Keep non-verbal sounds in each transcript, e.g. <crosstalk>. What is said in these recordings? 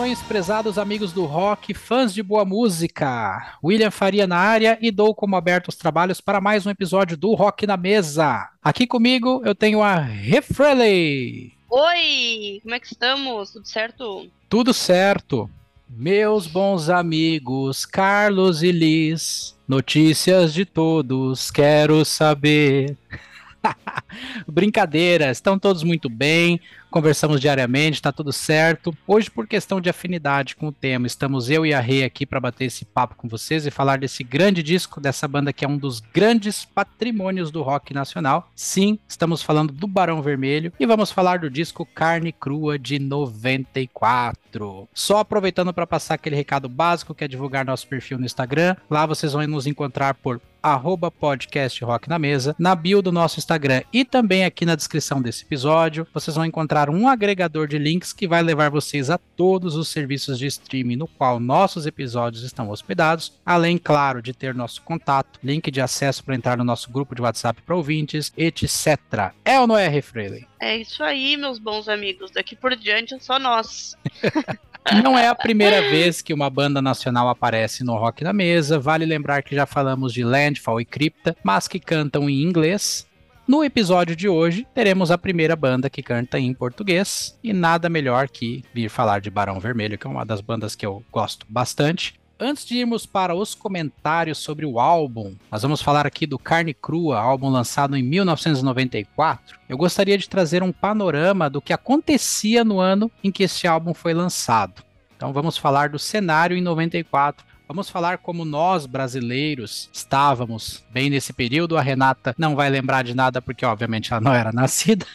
Saudações, prezados amigos do rock, fãs de boa música. William Faria na área e dou como aberto os trabalhos para mais um episódio do Rock na Mesa. Aqui comigo eu tenho a Refreley. Oi, como é que estamos? Tudo certo? Tudo certo. Meus bons amigos Carlos e Liz, notícias de todos, quero saber. <laughs> Brincadeira, estão todos muito bem conversamos diariamente, está tudo certo. Hoje, por questão de afinidade com o tema, estamos eu e a Rê aqui para bater esse papo com vocês e falar desse grande disco, dessa banda que é um dos grandes patrimônios do rock nacional. Sim, estamos falando do Barão Vermelho e vamos falar do disco Carne Crua de 94. Só aproveitando para passar aquele recado básico que é divulgar nosso perfil no Instagram. Lá vocês vão nos encontrar por arroba podcast Rock na Mesa, na bio do nosso Instagram e também aqui na descrição desse episódio, vocês vão encontrar um agregador de links que vai levar vocês a todos os serviços de streaming no qual nossos episódios estão hospedados, além, claro, de ter nosso contato, link de acesso para entrar no nosso grupo de WhatsApp para ouvintes, etc. É ou não é, Refreley? É isso aí, meus bons amigos. Daqui por diante é só nós. <laughs> Não é a primeira vez que uma banda nacional aparece no Rock na Mesa. Vale lembrar que já falamos de Landfall e Crypta, mas que cantam em inglês. No episódio de hoje, teremos a primeira banda que canta em português, e nada melhor que vir falar de Barão Vermelho, que é uma das bandas que eu gosto bastante. Antes de irmos para os comentários sobre o álbum, nós vamos falar aqui do Carne Crua, álbum lançado em 1994. Eu gostaria de trazer um panorama do que acontecia no ano em que esse álbum foi lançado. Então vamos falar do cenário em 94. Vamos falar como nós brasileiros estávamos bem nesse período. A Renata não vai lembrar de nada porque obviamente ela não era <laughs> nascida.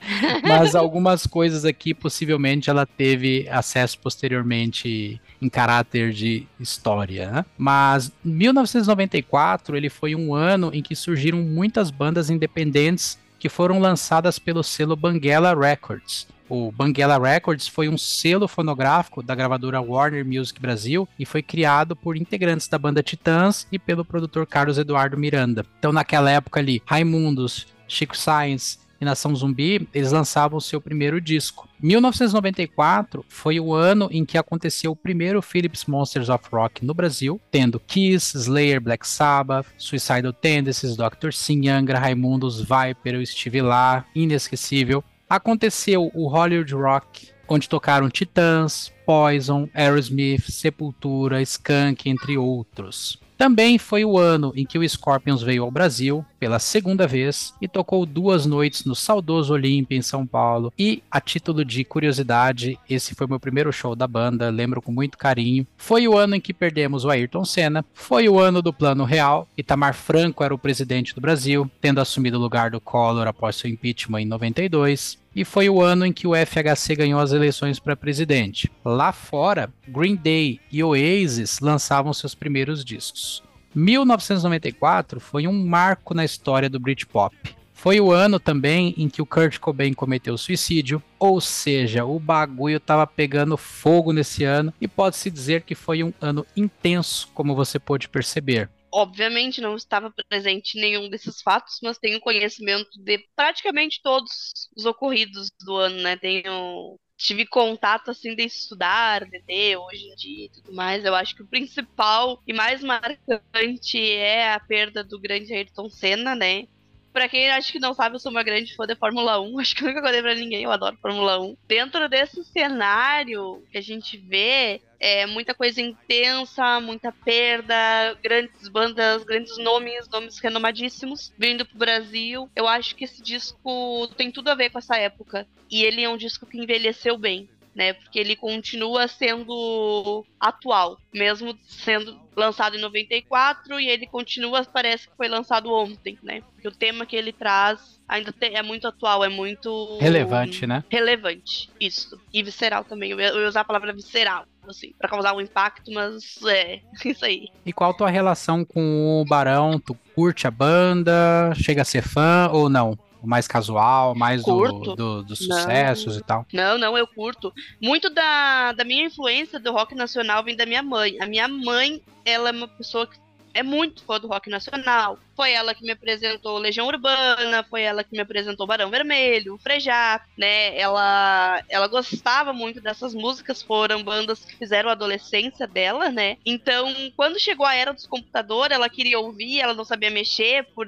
<laughs> Mas algumas coisas aqui possivelmente ela teve acesso posteriormente em caráter de história. Né? Mas 1994 ele foi um ano em que surgiram muitas bandas independentes que foram lançadas pelo selo Banguela Records. O Banguela Records foi um selo fonográfico da gravadora Warner Music Brasil e foi criado por integrantes da banda Titãs e pelo produtor Carlos Eduardo Miranda. Então, naquela época ali, Raimundos, Chico Sainz, e Nação Zumbi, eles lançavam o seu primeiro disco. 1994 foi o ano em que aconteceu o primeiro Philips Monsters of Rock no Brasil, tendo Kiss, Slayer, Black Sabbath, Suicidal Tendencies, Dr. Sim, Angra, Raimundos, Viper, o Steve Lá, inesquecível. Aconteceu o Hollywood Rock, onde tocaram Titãs, Poison, Aerosmith, Sepultura, Skunk, entre outros. Também foi o ano em que o Scorpions veio ao Brasil pela segunda vez e tocou duas noites no saudoso Olímpia em São Paulo. E, a título de curiosidade, esse foi meu primeiro show da banda, lembro com muito carinho. Foi o ano em que perdemos o Ayrton Senna, foi o ano do Plano Real. Itamar Franco era o presidente do Brasil, tendo assumido o lugar do Collor após seu impeachment em 92 e foi o ano em que o FHC ganhou as eleições para presidente. Lá fora, Green Day e Oasis lançavam seus primeiros discos. 1994 foi um marco na história do Britpop. Foi o ano também em que o Kurt Cobain cometeu suicídio, ou seja, o bagulho tava pegando fogo nesse ano e pode-se dizer que foi um ano intenso, como você pôde perceber obviamente não estava presente nenhum desses fatos, mas tenho conhecimento de praticamente todos os ocorridos do ano, né? Tenho tive contato assim de estudar, de ler hoje em dia e tudo mais. Eu acho que o principal e mais marcante é a perda do grande Ayrton Senna, né? Pra quem acho que não sabe, eu sou uma grande fã de Fórmula 1. <laughs> Acho que nunca contei pra ninguém, eu adoro Fórmula 1. Dentro desse cenário que a gente vê, é muita coisa intensa, muita perda, grandes bandas, grandes nomes, nomes renomadíssimos vindo pro Brasil. Eu acho que esse disco tem tudo a ver com essa época. E ele é um disco que envelheceu bem né? Porque ele continua sendo atual, mesmo sendo lançado em 94 e ele continua, parece que foi lançado ontem, né? Porque o tema que ele traz ainda é muito atual, é muito relevante, né? Relevante, isso. E visceral também. Eu ia usar a palavra visceral, assim, para causar um impacto, mas é <laughs> isso aí. E qual a tua relação com o Barão? Tu curte a banda? Chega a ser fã ou não? Mais casual, mais do, do, dos sucessos não. e tal? Não, não, eu curto. Muito da, da minha influência do rock nacional vem da minha mãe. A minha mãe, ela é uma pessoa que é muito fã do rock nacional. Foi ela que me apresentou Legião Urbana, foi ela que me apresentou Barão Vermelho, Frejá, né? Ela, ela gostava muito dessas músicas, foram bandas que fizeram a adolescência dela, né? Então, quando chegou a era dos computadores, ela queria ouvir, ela não sabia mexer por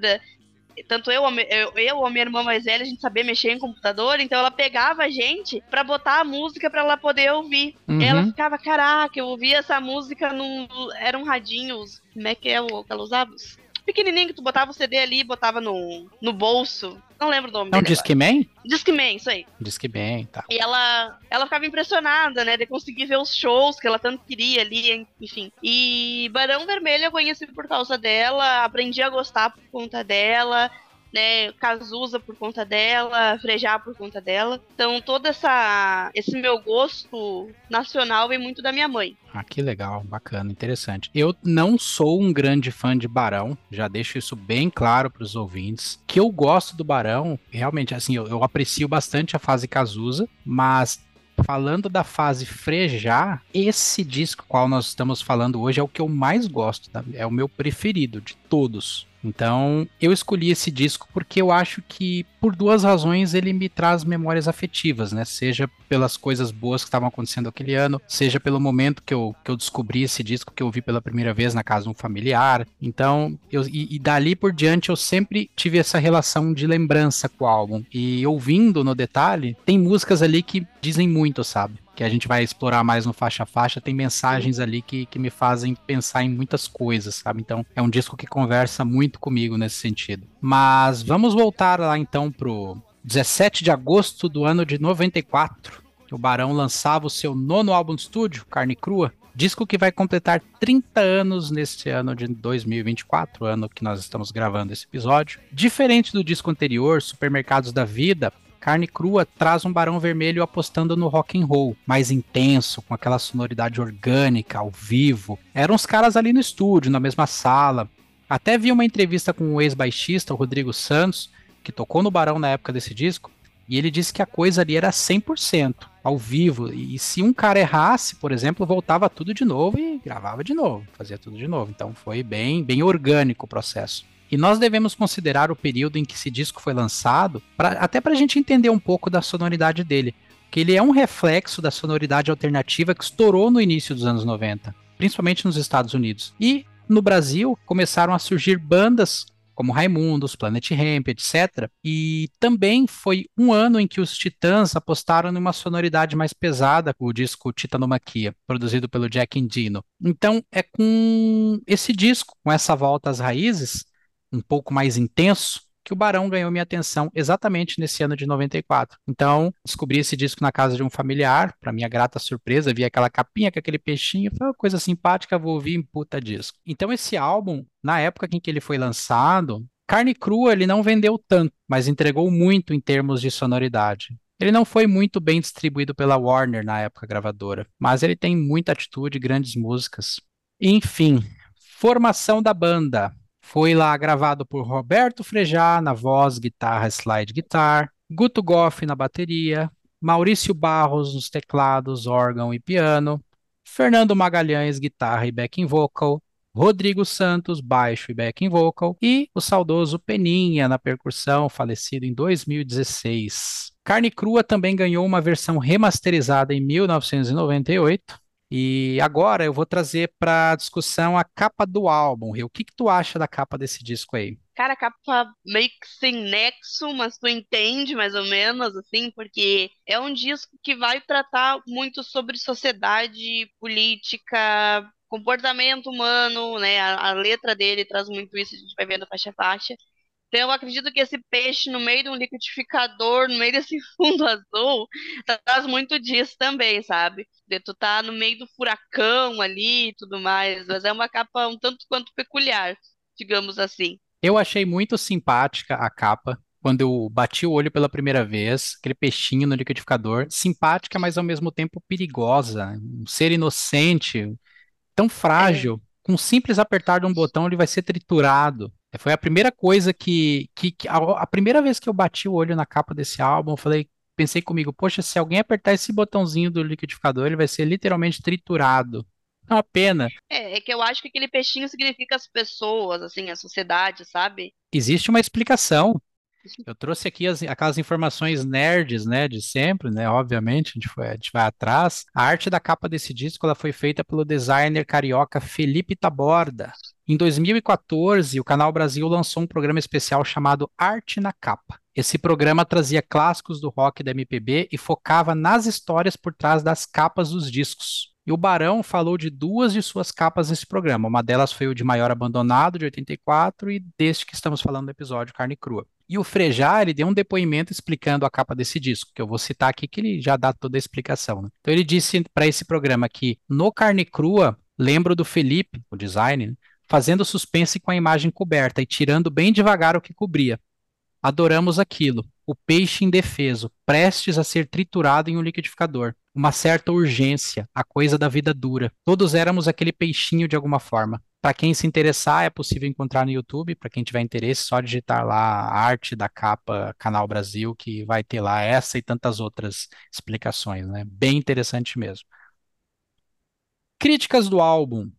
tanto eu, eu, eu ou a minha irmã mais velha, a gente sabia mexer em computador, então ela pegava a gente pra botar a música pra ela poder ouvir. Uhum. Ela ficava, caraca, eu ouvia essa música num. Eram radinhos. Como é que é o que ela usava? Pequenininho que tu botava o CD ali e botava no, no bolso. Não lembro o nome É um Discman? Discman, isso aí. Discman, tá. E ela, ela ficava impressionada, né, de conseguir ver os shows que ela tanto queria ali, enfim. E Barão Vermelho eu conheci por causa dela, aprendi a gostar por conta dela né, Cazuza por conta dela, Frejá por conta dela. Então todo essa esse meu gosto nacional vem muito da minha mãe. Ah, que legal, bacana, interessante. Eu não sou um grande fã de Barão, já deixo isso bem claro para os ouvintes. Que eu gosto do Barão, realmente, assim, eu, eu aprecio bastante a fase Cazuza, mas falando da fase Frejá, esse disco qual nós estamos falando hoje é o que eu mais gosto, tá? é o meu preferido de todos. Então, eu escolhi esse disco porque eu acho que, por duas razões, ele me traz memórias afetivas, né? Seja pelas coisas boas que estavam acontecendo aquele ano, seja pelo momento que eu, que eu descobri esse disco, que eu vi pela primeira vez na casa de um familiar. Então, eu, e, e dali por diante, eu sempre tive essa relação de lembrança com o álbum. E ouvindo no detalhe, tem músicas ali que dizem muito, sabe? Que a gente vai explorar mais no faixa a faixa, tem mensagens ali que, que me fazem pensar em muitas coisas, sabe? Então é um disco que conversa muito comigo nesse sentido. Mas vamos voltar lá então pro 17 de agosto do ano de 94. O Barão lançava o seu nono álbum de estúdio, Carne Crua, disco que vai completar 30 anos neste ano de 2024, ano que nós estamos gravando esse episódio. Diferente do disco anterior, Supermercados da Vida, Carne Crua traz um Barão Vermelho apostando no rock and roll, mais intenso, com aquela sonoridade orgânica, ao vivo. Eram os caras ali no estúdio, na mesma sala. Até vi uma entrevista com o ex-baixista, o Rodrigo Santos, que tocou no Barão na época desse disco, e ele disse que a coisa ali era 100% ao vivo. E se um cara errasse, por exemplo, voltava tudo de novo e gravava de novo, fazia tudo de novo. Então foi bem, bem orgânico o processo. E nós devemos considerar o período em que esse disco foi lançado, pra, até para a gente entender um pouco da sonoridade dele. Que ele é um reflexo da sonoridade alternativa que estourou no início dos anos 90, principalmente nos Estados Unidos. E no Brasil começaram a surgir bandas como Raimundos, Planet Ramp, etc. E também foi um ano em que os Titãs apostaram numa sonoridade mais pesada com o disco Titanomaquia, produzido pelo Jack Endino. Então é com esse disco, com essa volta às raízes, um pouco mais intenso, que o Barão ganhou minha atenção exatamente nesse ano de 94. Então, descobri esse disco na casa de um familiar, para minha grata surpresa, vi aquela capinha com aquele peixinho, foi uma coisa simpática, vou ouvir em puta disco. Então, esse álbum, na época em que ele foi lançado, Carne Crua ele não vendeu tanto, mas entregou muito em termos de sonoridade. Ele não foi muito bem distribuído pela Warner na época gravadora, mas ele tem muita atitude, grandes músicas. Enfim, formação da banda. Foi lá gravado por Roberto Frejá na voz, guitarra, slide guitar, Guto Goff na bateria, Maurício Barros nos teclados, órgão e piano, Fernando Magalhães, guitarra e backing vocal, Rodrigo Santos, baixo e backing vocal, e o saudoso Peninha na percussão, falecido em 2016. Carne Crua também ganhou uma versão remasterizada em 1998, e agora eu vou trazer para discussão a capa do álbum. O que, que tu acha da capa desse disco aí? Cara, a capa meio que sem nexo, mas tu entende mais ou menos, assim, porque é um disco que vai tratar muito sobre sociedade, política, comportamento humano, né? A, a letra dele traz muito isso, a gente vai vendo faixa a faixa. Então eu acredito que esse peixe no meio de um liquidificador, no meio desse <laughs> fundo azul, traz muito disso também, sabe? De tu tá no meio do furacão ali e tudo mais, mas é uma capa um tanto quanto peculiar, digamos assim. Eu achei muito simpática a capa, quando eu bati o olho pela primeira vez, aquele peixinho no liquidificador, simpática, mas ao mesmo tempo perigosa, um ser inocente, tão frágil, é. com um simples apertar de um botão ele vai ser triturado. Foi a primeira coisa que, que, que a, a, primeira vez que eu bati o olho na capa desse álbum, eu falei, pensei comigo, poxa, se alguém apertar esse botãozinho do liquidificador, ele vai ser literalmente triturado. É uma pena. É, é que eu acho que aquele peixinho significa as pessoas, assim, a sociedade, sabe? Existe uma explicação. Eu trouxe aqui as, aquelas informações nerds, né, de sempre, né, obviamente, a gente, foi, a gente vai atrás. A arte da capa desse disco ela foi feita pelo designer carioca Felipe Taborda. Em 2014, o Canal Brasil lançou um programa especial chamado Arte na Capa. Esse programa trazia clássicos do rock da MPB e focava nas histórias por trás das capas dos discos. E o Barão falou de duas de suas capas nesse programa. Uma delas foi o de Maior Abandonado, de 84, e deste que estamos falando no episódio Carne Crua. E o Frejá, ele deu um depoimento explicando a capa desse disco, que eu vou citar aqui, que ele já dá toda a explicação. Né? Então ele disse para esse programa que no Carne Crua, lembro do Felipe, o design, né? fazendo suspense com a imagem coberta e tirando bem devagar o que cobria. Adoramos aquilo, o peixe indefeso, prestes a ser triturado em um liquidificador. Uma certa urgência, a coisa da vida dura. Todos éramos aquele peixinho de alguma forma. Para quem se interessar, é possível encontrar no YouTube. Para quem tiver interesse, só digitar lá arte da capa Canal Brasil, que vai ter lá essa e tantas outras explicações, né? Bem interessante mesmo. Críticas do álbum.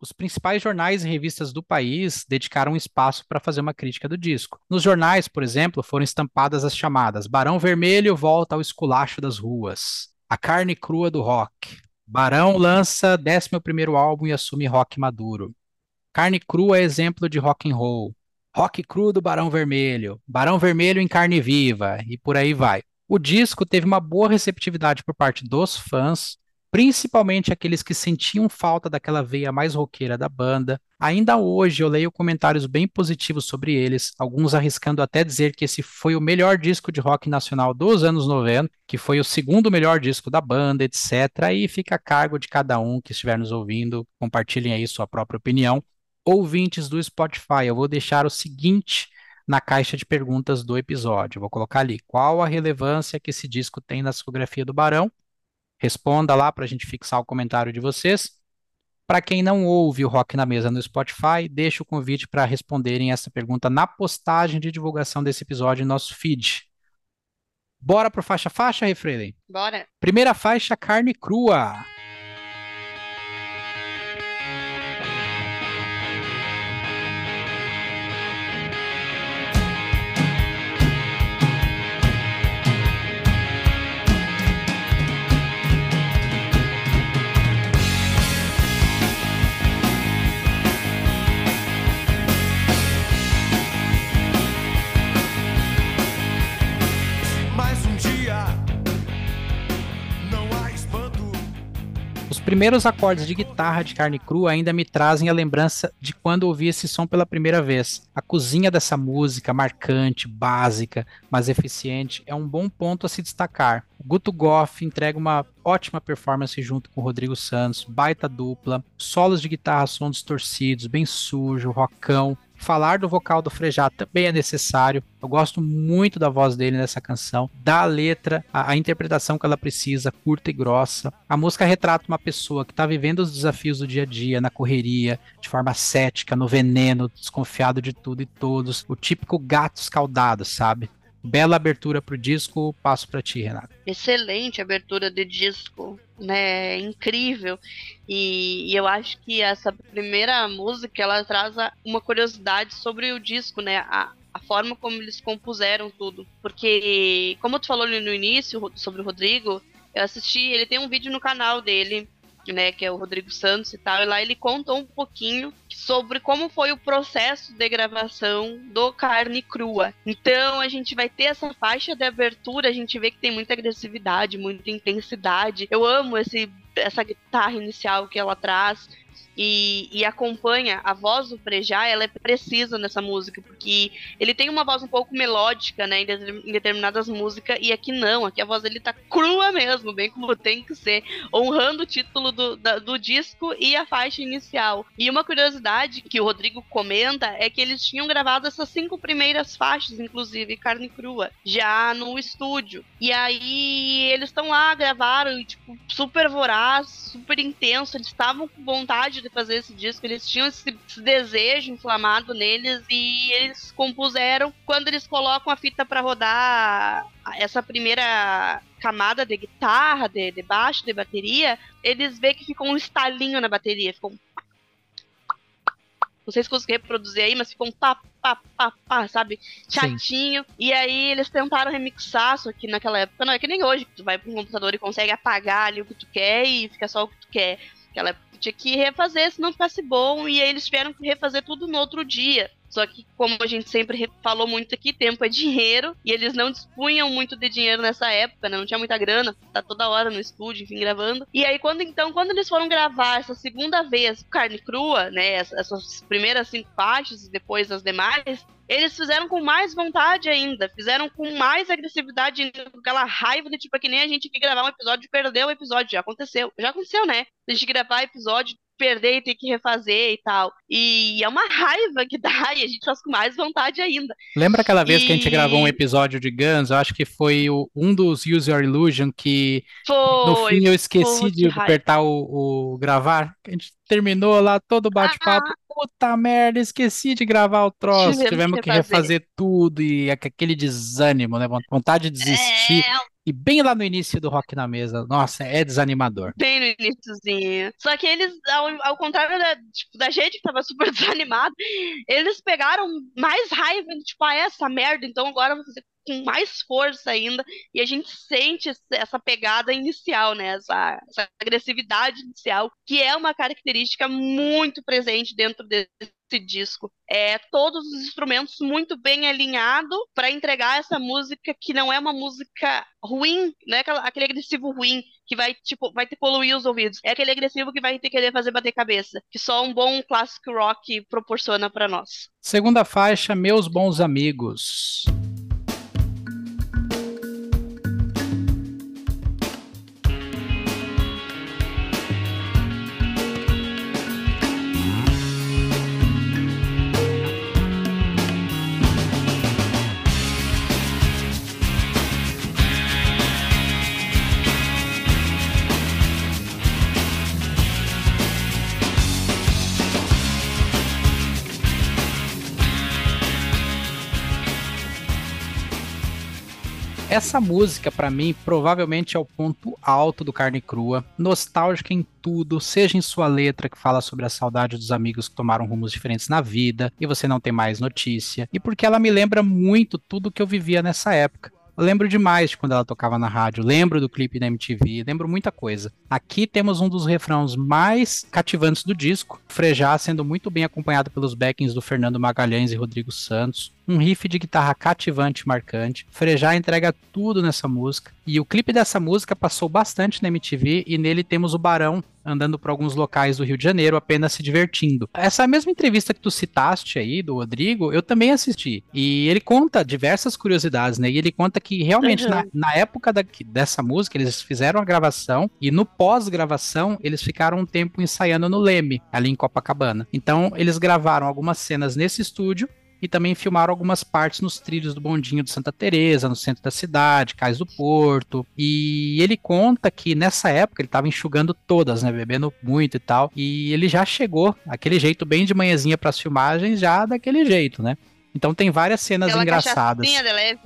Os principais jornais e revistas do país dedicaram espaço para fazer uma crítica do disco. Nos jornais, por exemplo, foram estampadas as chamadas Barão Vermelho volta ao esculacho das ruas, A carne crua do rock, Barão lança 11º álbum e assume rock maduro. Carne crua é exemplo de rock and roll. Rock cru do Barão Vermelho. Barão Vermelho em carne viva. E por aí vai. O disco teve uma boa receptividade por parte dos fãs, principalmente aqueles que sentiam falta daquela veia mais roqueira da banda. Ainda hoje eu leio comentários bem positivos sobre eles, alguns arriscando até dizer que esse foi o melhor disco de rock nacional dos anos 90, que foi o segundo melhor disco da banda, etc. E fica a cargo de cada um que estiver nos ouvindo, compartilhem aí sua própria opinião. Ouvintes do Spotify, eu vou deixar o seguinte na caixa de perguntas do episódio. Vou colocar ali qual a relevância que esse disco tem na discografia do Barão Responda lá para a gente fixar o comentário de vocês. Para quem não ouve o Rock na Mesa no Spotify, deixo o convite para responderem essa pergunta na postagem de divulgação desse episódio em nosso feed. Bora pro faixa faixa, Refreden? Bora. Primeira faixa, carne crua. Primeiros acordes de guitarra de carne crua ainda me trazem a lembrança de quando ouvi esse som pela primeira vez. A cozinha dessa música, marcante, básica, mas eficiente, é um bom ponto a se destacar. O Guto Goff entrega uma ótima performance junto com o Rodrigo Santos, baita dupla, solos de guitarra são distorcidos, bem sujo, rockão, falar do vocal do Frejá também é necessário. Eu gosto muito da voz dele nessa canção, da letra, a, a interpretação que ela precisa, curta e grossa. A música retrata uma pessoa que está vivendo os desafios do dia a dia, na correria, de forma cética, no veneno, desconfiado de tudo e todos. O típico gato escaldado, sabe? Bela abertura pro disco, passo para ti, Renato. Excelente abertura de disco, né? Incrível. E, e, eu acho que essa primeira música ela traz uma curiosidade sobre o disco, né? A, a forma como eles compuseram tudo. Porque, como tu falou no início sobre o Rodrigo, eu assisti, ele tem um vídeo no canal dele né, que é o Rodrigo Santos e tal, e lá ele contou um pouquinho sobre como foi o processo de gravação do Carne Crua. Então a gente vai ter essa faixa de abertura, a gente vê que tem muita agressividade, muita intensidade. Eu amo esse essa guitarra inicial que ela traz e, e, acompanha a voz do Frejá, ela é precisa nessa música, porque ele tem uma voz um pouco melódica, né, em, de, em, determinadas músicas, e aqui não, aqui a voz dele tá crua mesmo, bem como tem que ser, honrando o título do, da, do disco e a faixa inicial. E uma curiosidade que o Rodrigo comenta é que eles tinham gravado essas cinco primeiras faixas, inclusive carne crua, já no estúdio. E aí eles estão lá, gravaram, tipo, super voraz, super intenso, eles estavam com vontade de fazer esse disco, eles tinham esse, esse desejo inflamado neles e eles compuseram quando eles colocam a fita para rodar essa primeira camada de guitarra, de, de baixo, de bateria, eles veem que ficou um estalinho na bateria, ficou um não sei se consegui reproduzir aí, mas ficou um pá, pá, pá, pá, sabe? Chatinho. Sim. E aí eles tentaram remixar, só que naquela época não é que nem hoje, que tu vai para um computador e consegue apagar ali o que tu quer e fica só o que tu quer. Naquela época tinha que refazer se não ficasse bom, e aí eles tiveram que refazer tudo no outro dia. Só que, como a gente sempre falou muito aqui, tempo é dinheiro, e eles não dispunham muito de dinheiro nessa época, né? Não tinha muita grana, tá toda hora no estúdio, enfim, gravando. E aí, quando então, quando eles foram gravar essa segunda vez, carne crua, né? Essas primeiras cinco faixas e depois as demais, eles fizeram com mais vontade ainda, fizeram com mais agressividade ainda, com aquela raiva de tipo, é que nem a gente que gravar um episódio perder o episódio, já aconteceu. Já aconteceu, né? A gente gravar episódio perder e ter que refazer e tal. E é uma raiva que dá <laughs> e a gente faz com mais vontade ainda. Lembra aquela vez e... que a gente gravou um episódio de Guns? Eu acho que foi o, um dos Use Your Illusion que foi, no fim eu esqueci de apertar o, o, gravar. A gente terminou lá todo o bate-papo. Ah, Puta merda, esqueci de gravar o troço. Tivemos, Tivemos que refazer. refazer tudo e aquele desânimo, né? Vontade de desistir. É, e bem lá no início do Rock na Mesa. Nossa, é desanimador. Bem no iníciozinho. Só que eles, ao, ao contrário da, tipo, da gente que tava super <laughs> desanimado, eles pegaram mais raiva, tipo, ah, essa merda, então agora eu vou fazer com mais força ainda, e a gente sente essa pegada inicial, né? Essa, essa agressividade inicial, que é uma característica muito presente dentro desse disco. É todos os instrumentos muito bem alinhados para entregar essa música que não é uma música ruim, não é aquele agressivo ruim que vai tipo vai ter poluir os ouvidos. É aquele agressivo que vai ter que querer fazer bater cabeça, que só um bom clássico rock proporciona para nós. Segunda faixa, meus bons amigos. Essa música, para mim, provavelmente é o ponto alto do Carne Crua. Nostálgica em tudo, seja em sua letra que fala sobre a saudade dos amigos que tomaram rumos diferentes na vida e você não tem mais notícia, e porque ela me lembra muito tudo que eu vivia nessa época. Eu lembro demais de quando ela tocava na rádio, lembro do clipe da MTV, lembro muita coisa. Aqui temos um dos refrãos mais cativantes do disco, Frejá sendo muito bem acompanhado pelos backings do Fernando Magalhães e Rodrigo Santos, um riff de guitarra cativante e marcante. Frejá entrega tudo nessa música. E o clipe dessa música passou bastante na MTV e nele temos o Barão andando por alguns locais do Rio de Janeiro apenas se divertindo. Essa mesma entrevista que tu citaste aí do Rodrigo, eu também assisti. E ele conta diversas curiosidades, né? E ele conta que realmente uhum. na, na, época da, dessa música eles fizeram a gravação e no pós-gravação eles ficaram um tempo ensaiando no Leme, ali em Copacabana. Então eles gravaram algumas cenas nesse estúdio e também filmaram algumas partes nos trilhos do bondinho de Santa Teresa, no centro da cidade, Cais do Porto. E ele conta que nessa época ele estava enxugando todas, né, bebendo muito e tal. E ele já chegou aquele jeito bem de manhãzinha para as filmagens, já daquele jeito, né? Então tem várias cenas Aquela engraçadas.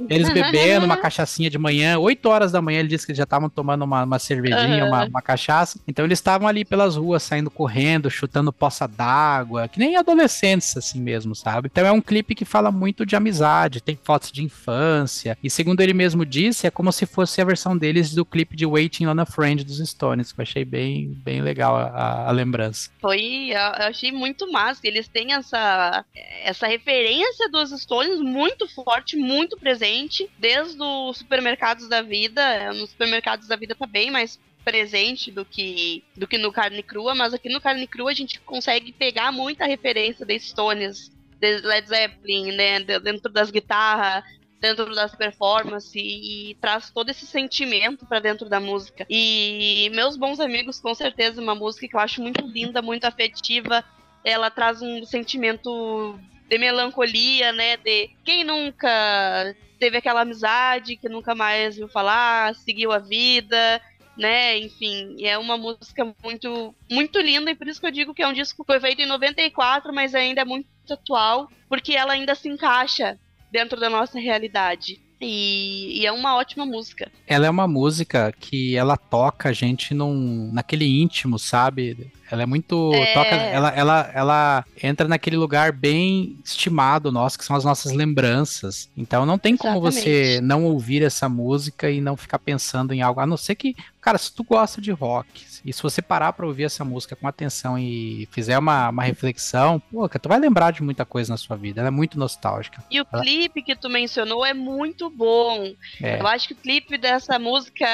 Eles bebendo uma <laughs> cachaçinha de manhã, 8 horas da manhã, ele disse que já estavam tomando uma, uma cervejinha, uhum. uma, uma, cachaça. Então eles estavam ali pelas ruas, saindo correndo, chutando poça d'água, que nem adolescentes assim mesmo, sabe? Então é um clipe que fala muito de amizade, tem fotos de infância. E segundo ele mesmo disse, é como se fosse a versão deles do clipe de Waiting on a Friend dos Stones, que eu achei bem, bem legal a, a lembrança. Foi, eu achei muito massa. Eles têm essa, essa referência do dos Stones muito forte, muito presente, desde os supermercados da vida. Nos supermercados da vida tá bem mais presente do que do que no carne crua, mas aqui no carne crua a gente consegue pegar muita referência de Stones, de Led Zeppelin, né, dentro das guitarras, dentro das performances e, traz todo esse sentimento para dentro da música. E Meus Bons Amigos, com certeza, uma música que eu acho muito linda, muito afetiva. Ela traz um sentimento de melancolia, né? De quem nunca teve aquela amizade que nunca mais viu falar, seguiu a vida. né? Enfim, é uma música muito, muito linda e por isso que eu digo que é um disco que foi feito em 94, mas ainda é muito atual, porque ela ainda se encaixa dentro da nossa realidade. E, e, é uma ótima música. Ela é uma música que ela toca a gente num, naquele íntimo, sabe? Ela é muito. É... Toca, ela, ela, ela entra naquele lugar bem estimado nosso, que são as nossas lembranças. Então não tem como Exatamente. você não ouvir essa música e não ficar pensando em algo. A não ser que, cara, se tu gosta de rock, e se você parar para ouvir essa música com atenção e fizer uma, uma reflexão, pô, tu vai lembrar de muita coisa na sua vida. Ela é muito nostálgica. E o ela... clipe que tu mencionou é muito bom. É. Eu acho que o clipe dessa música.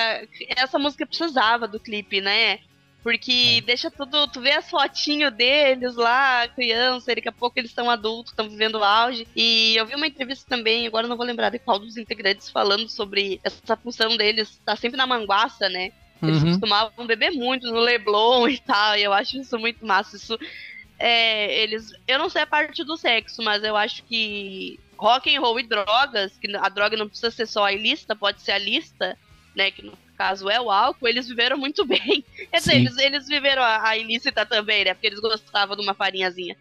Essa música precisava do clipe, né? Porque é. deixa tudo. Tu vê as fotinhos deles lá, criança, daqui a pouco eles estão adultos, estão vivendo o auge. E eu vi uma entrevista também, agora não vou lembrar de qual dos integrantes, falando sobre essa função deles, tá sempre na manguaça, né? Eles uhum. costumavam beber muito no Leblon e tal, e eu acho isso muito massa. Isso. É, eles. Eu não sei a parte do sexo, mas eu acho que rock and roll e drogas, que a droga não precisa ser só a ilícita, pode ser a lista, né? Que no caso é o álcool, eles viveram muito <laughs> bem. Quer dizer, eles, eles viveram a, a, ilícita também, né? Porque eles gostavam de uma farinhazinha.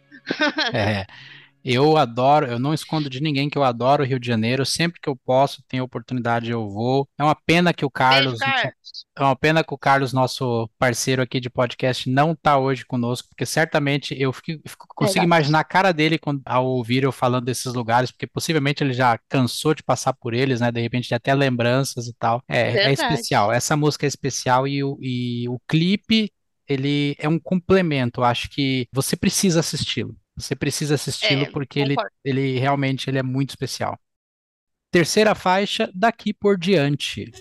É. <laughs> Eu adoro, eu não escondo de ninguém que eu adoro o Rio de Janeiro. Sempre que eu posso, tenho oportunidade, eu vou. É uma pena que o Carlos, Beijo, Carlos. é uma pena que o Carlos, nosso parceiro aqui de podcast, não está hoje conosco, porque certamente eu fico, fico, consigo imaginar a cara dele quando, ao ouvir eu falando desses lugares, porque possivelmente ele já cansou de passar por eles, né? De repente até lembranças e tal. É, é especial. Essa música é especial e o, e o clipe ele é um complemento. Acho que você precisa assisti-lo. Você precisa assisti-lo é, porque ele, ele realmente ele é muito especial. Terceira faixa, daqui por diante.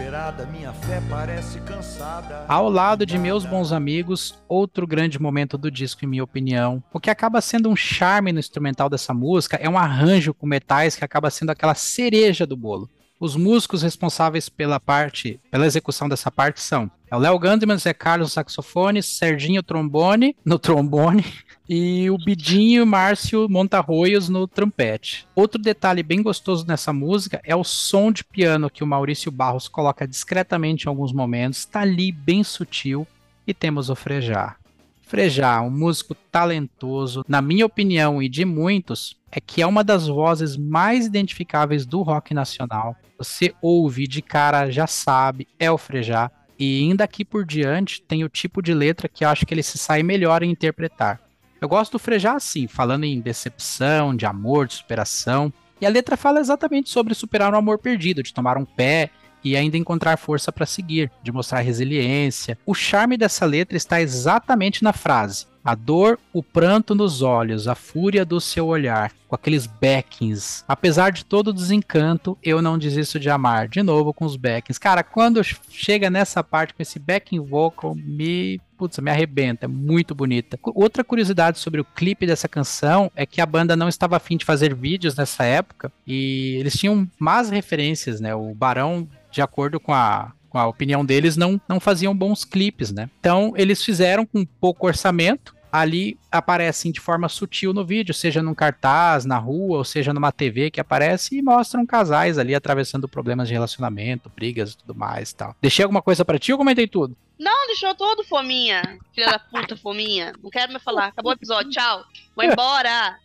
Desesperada, minha fé parece cansada. Ao lado de meus bons amigos, outro grande momento do disco, em minha opinião. O que acaba sendo um charme no instrumental dessa música é um arranjo com metais que acaba sendo aquela cereja do bolo. Os músicos responsáveis pela parte, pela execução dessa parte são é o Léo Gandman, Zé Carlos no saxofone, Serginho trombone, no trombone, <laughs> e o Bidinho Márcio Montarroios no trompete. Outro detalhe bem gostoso nessa música é o som de piano que o Maurício Barros coloca discretamente em alguns momentos, está ali bem sutil, e temos o Frejá. Frejá, um músico talentoso, na minha opinião e de muitos, é que é uma das vozes mais identificáveis do rock nacional. Você ouve de cara, já sabe, é o Frejá. E ainda aqui por diante tem o tipo de letra que eu acho que ele se sai melhor em interpretar. Eu gosto do Frejá assim, falando em decepção, de amor, de superação. E a letra fala exatamente sobre superar um amor perdido, de tomar um pé e ainda encontrar força para seguir, de mostrar resiliência. O charme dessa letra está exatamente na frase: a dor, o pranto nos olhos, a fúria do seu olhar, com aqueles backings. Apesar de todo o desencanto, eu não desisto de amar. De novo com os backings. Cara, quando chega nessa parte com esse backing vocal, me putz, me arrebenta, é muito bonita. Outra curiosidade sobre o clipe dessa canção é que a banda não estava afim de fazer vídeos nessa época e eles tinham más referências, né? O Barão, de acordo com a com a opinião deles, não, não faziam bons clipes, né? Então eles fizeram com pouco orçamento. Ali aparecem de forma sutil no vídeo, seja num cartaz, na rua, ou seja numa TV que aparece e mostram casais ali atravessando problemas de relacionamento, brigas e tudo mais tal. Deixei alguma coisa para ti ou comentei tudo? Não, deixou todo, fominha. Filha da puta, fominha. Não quero mais falar. Acabou o episódio. Tchau. Vou embora.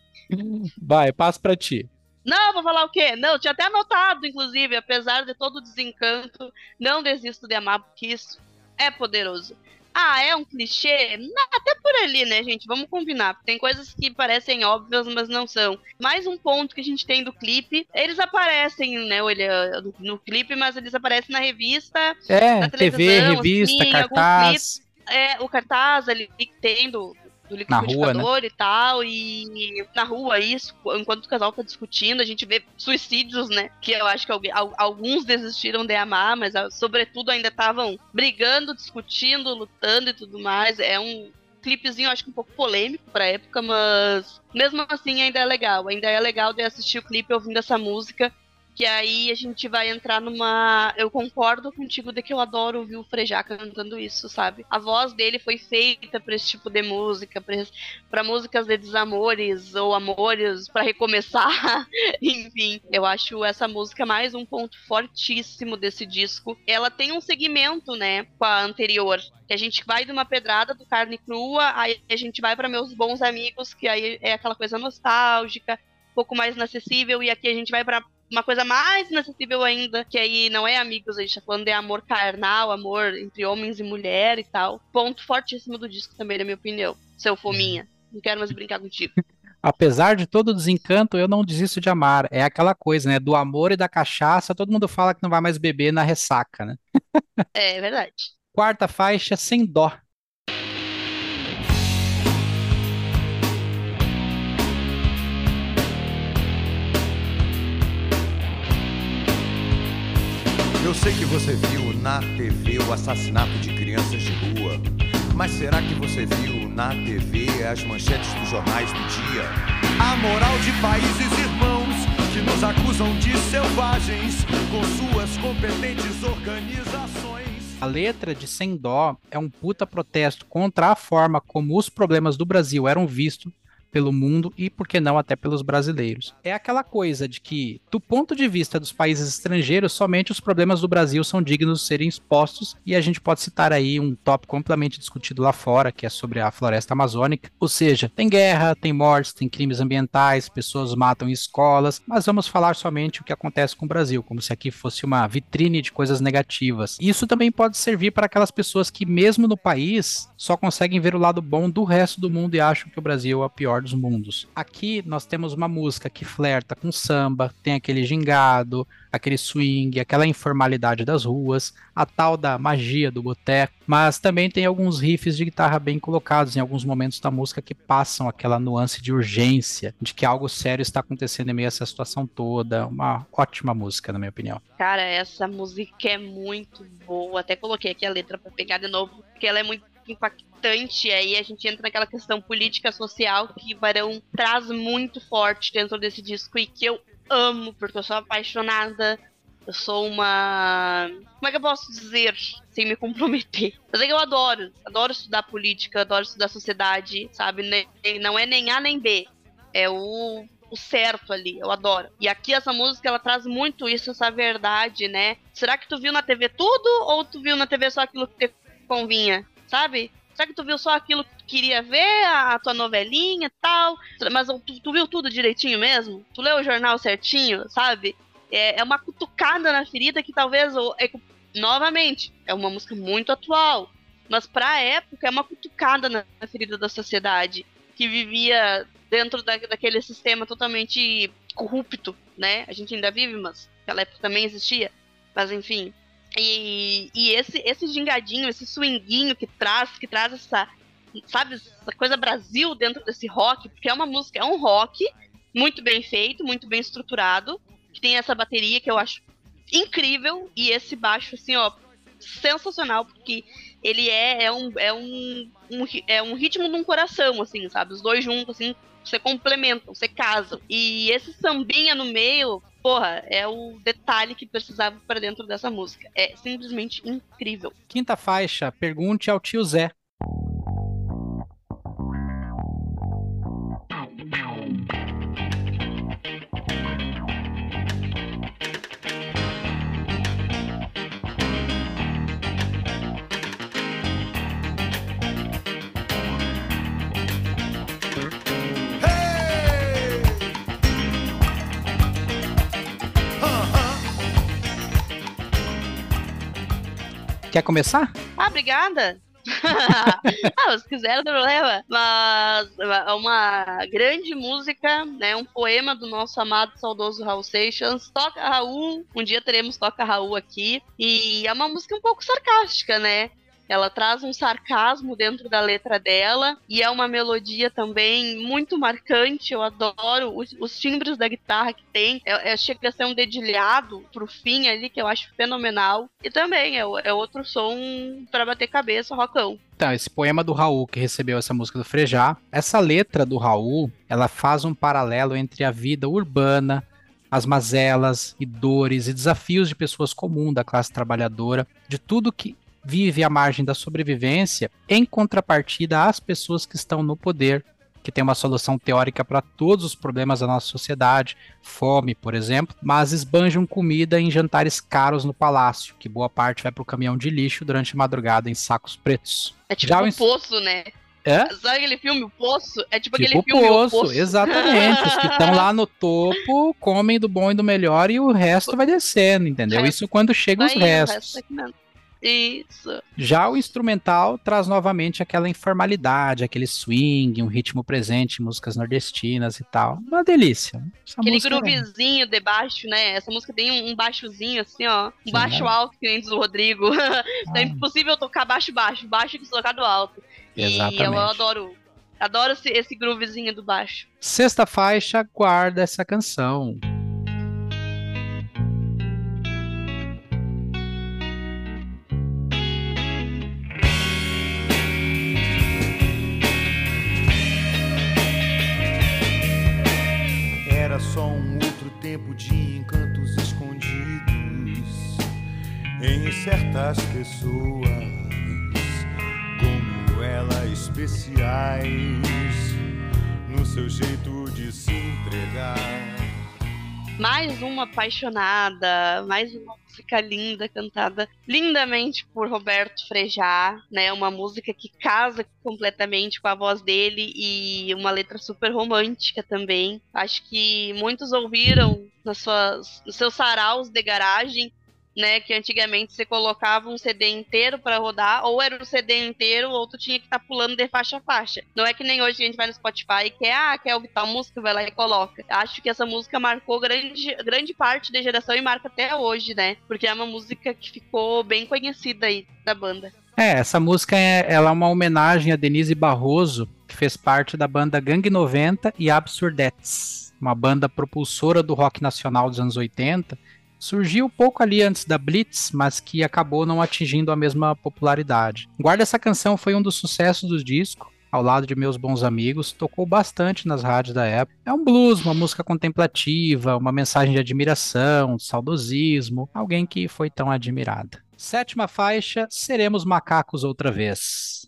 Vai, passo pra ti. Não, vou falar o quê? Não, tinha até anotado, inclusive, apesar de todo o desencanto, não desisto de amar, porque isso é poderoso. Ah, é um clichê? Até por ali, né, gente? Vamos combinar. Tem coisas que parecem óbvias, mas não são. Mais um ponto que a gente tem do clipe. Eles aparecem, né, no, no clipe, mas eles aparecem na revista. É, na TV, revista, assim, cartaz. é, o cartaz ali que tem do, do liquidificador rua, né? e tal, e na rua isso, enquanto o casal tá discutindo, a gente vê suicídios, né, que eu acho que alguém, alguns desistiram de amar, mas ah, sobretudo ainda estavam brigando, discutindo, lutando e tudo mais, é um clipezinho, acho que um pouco polêmico pra época, mas mesmo assim ainda é legal. Ainda é legal de assistir o clipe ouvindo essa música que aí a gente vai entrar numa. Eu concordo contigo de que eu adoro ouvir o Frejá cantando isso, sabe? A voz dele foi feita para esse tipo de música, para músicas de desamores ou amores, para recomeçar. <laughs> Enfim, eu acho essa música mais um ponto fortíssimo desse disco. Ela tem um segmento, né, com a anterior. Que a gente vai de uma pedrada do carne crua, aí a gente vai para meus bons amigos, que aí é aquela coisa nostálgica, um pouco mais inacessível, e aqui a gente vai para uma coisa mais inacessível ainda, que aí não é amigos, a gente tá falando de amor carnal, amor entre homens e mulher e tal. Ponto fortíssimo do disco também, na minha opinião. Seu fominha. Não quero mais brincar contigo. <laughs> Apesar de todo o desencanto, eu não desisto de amar. É aquela coisa, né? Do amor e da cachaça, todo mundo fala que não vai mais beber na ressaca, né? é verdade. Quarta faixa, sem dó. Eu sei que você viu na TV o assassinato de crianças de rua. Mas será que você viu na TV as manchetes dos jornais do dia? A moral de países irmãos que nos acusam de selvagens com suas competentes organizações. A letra de Sem Dó é um puta protesto contra a forma como os problemas do Brasil eram vistos pelo mundo e, por que não, até pelos brasileiros. É aquela coisa de que, do ponto de vista dos países estrangeiros, somente os problemas do Brasil são dignos de serem expostos, e a gente pode citar aí um tópico amplamente discutido lá fora, que é sobre a floresta amazônica. Ou seja, tem guerra, tem mortes, tem crimes ambientais, pessoas matam em escolas, mas vamos falar somente o que acontece com o Brasil, como se aqui fosse uma vitrine de coisas negativas. Isso também pode servir para aquelas pessoas que, mesmo no país, só conseguem ver o lado bom do resto do mundo e acham que o Brasil é o pior dos mundos. Aqui nós temos uma música que flerta com samba, tem aquele gingado, aquele swing, aquela informalidade das ruas, a tal da magia do boteco, mas também tem alguns riffs de guitarra bem colocados em alguns momentos da música que passam aquela nuance de urgência, de que algo sério está acontecendo em meio a essa situação toda. Uma ótima música, na minha opinião. Cara, essa música é muito boa. Até coloquei aqui a letra para pegar de novo, porque ela é muito impactante. Aí a gente entra naquela questão política social que Barão traz muito forte dentro desse disco e que eu amo, porque eu sou apaixonada. Eu sou uma. Como é que eu posso dizer sem me comprometer? Mas é que eu adoro. Adoro estudar política, adoro estudar sociedade, sabe? Não é nem A nem B. É o, o certo ali. Eu adoro. E aqui essa música ela traz muito isso, essa verdade, né? Será que tu viu na TV tudo ou tu viu na TV só aquilo que te convinha? Sabe? Será que tu viu só aquilo que tu queria ver, a, tua novelinha e tal? Mas tu, tu, viu tudo direitinho mesmo? Tu leu o jornal certinho, sabe? É, é uma cutucada na ferida que talvez, é, novamente, é uma música muito atual. Mas pra época é uma cutucada na, na ferida da sociedade que vivia dentro da, daquele sistema totalmente corrupto, né? A gente ainda vive, mas naquela época também existia. Mas enfim, e, e esse, esse gingadinho, esse swinguinho que traz, que traz essa, sabe, essa coisa Brasil dentro desse rock, porque é uma música, é um rock muito bem feito, muito bem estruturado, que tem essa bateria que eu acho incrível, e esse baixo, assim, ó, sensacional, porque ele é, é, um, é, um, um, é um ritmo de um coração, assim, sabe? Os dois juntos, assim, você complementam, você casam. E esse sambinha no meio, porra, é o detalhe que precisava para dentro dessa música. É simplesmente incrível. Quinta faixa, pergunte ao tio Zé. Quer começar? Ah, obrigada. <laughs> ah, se quiser, não problema. Mas é uma grande música, né? Um poema do nosso amado saudoso Raul Seixas. Toca Raul. Um dia teremos Toca Raul aqui. E é uma música um pouco sarcástica, né? Ela traz um sarcasmo dentro da letra dela e é uma melodia também muito marcante. Eu adoro os, os timbres da guitarra que tem. É, é, chega a ser um dedilhado pro fim ali, que eu acho fenomenal. E também é, é outro som para bater cabeça, rockão. Então, esse poema do Raul, que recebeu essa música do Frejá, essa letra do Raul, ela faz um paralelo entre a vida urbana, as mazelas e dores e desafios de pessoas comuns da classe trabalhadora, de tudo que vive à margem da sobrevivência, em contrapartida às pessoas que estão no poder, que tem uma solução teórica para todos os problemas da nossa sociedade, fome, por exemplo, mas esbanjam comida em jantares caros no palácio, que boa parte vai para o caminhão de lixo durante a madrugada em sacos pretos. É tipo um poço, né? É? Sabe aquele filme, O Poço? É tipo, tipo aquele filme, poço, O Poço. Exatamente. Os que estão lá no topo comem do bom e do melhor e o resto <laughs> vai descendo, entendeu? É. Isso quando chegam os Vai indo, o restos. resto mesmo. Isso. Já o instrumental traz novamente aquela informalidade, aquele swing, um ritmo presente em músicas nordestinas e tal. Uma delícia. Essa Aquele é- groovezinho de baixo, né? Essa música tem um, baixozinho assim, ó. Um Sim, baixo né? alto, que nem diz o Rodrigo. <laughs> é impossível tocar baixo baixo. Baixo que se tocar do alto. E eu Exatamente. adoro. Adoro esse, esse groovezinho do baixo. Sexta faixa, guarda essa canção. Certas pessoas, como ela, especiais no seu jeito de se entregar. Mais uma apaixonada, mais uma música linda, cantada lindamente por Roberto Frejá, né? Uma música que casa completamente com a voz dele e uma letra super romântica também. Acho que muitos ouviram nas suas, nos seus saraus de garagem, né? Que antigamente você colocava um CD inteiro para rodar, ou era o CD inteiro, ou tu tinha que estar pulando de faixa a faixa. Não é que nem hoje a gente vai no Spotify e quer, ah, quer ouvir tal música, vai lá e coloca. Acho que essa música marcou grande, grande parte da geração e marca até hoje, né? Porque é uma música que ficou bem conhecida aí da banda. É, essa música é, ela é uma homenagem a Denise Barroso, que fez parte da banda Gangue 90 e Absurdettes, uma banda propulsora do rock nacional dos anos 80. Surgiu pouco ali antes da Blitz, mas que acabou não atingindo a mesma popularidade. Guarda essa canção foi um dos sucessos do disco, ao lado de meus bons amigos, tocou bastante nas rádios da época. É um blues, uma música contemplativa, uma mensagem de admiração, saudosismo, alguém que foi tão admirada. Sétima faixa, Seremos Macacos Outra Vez.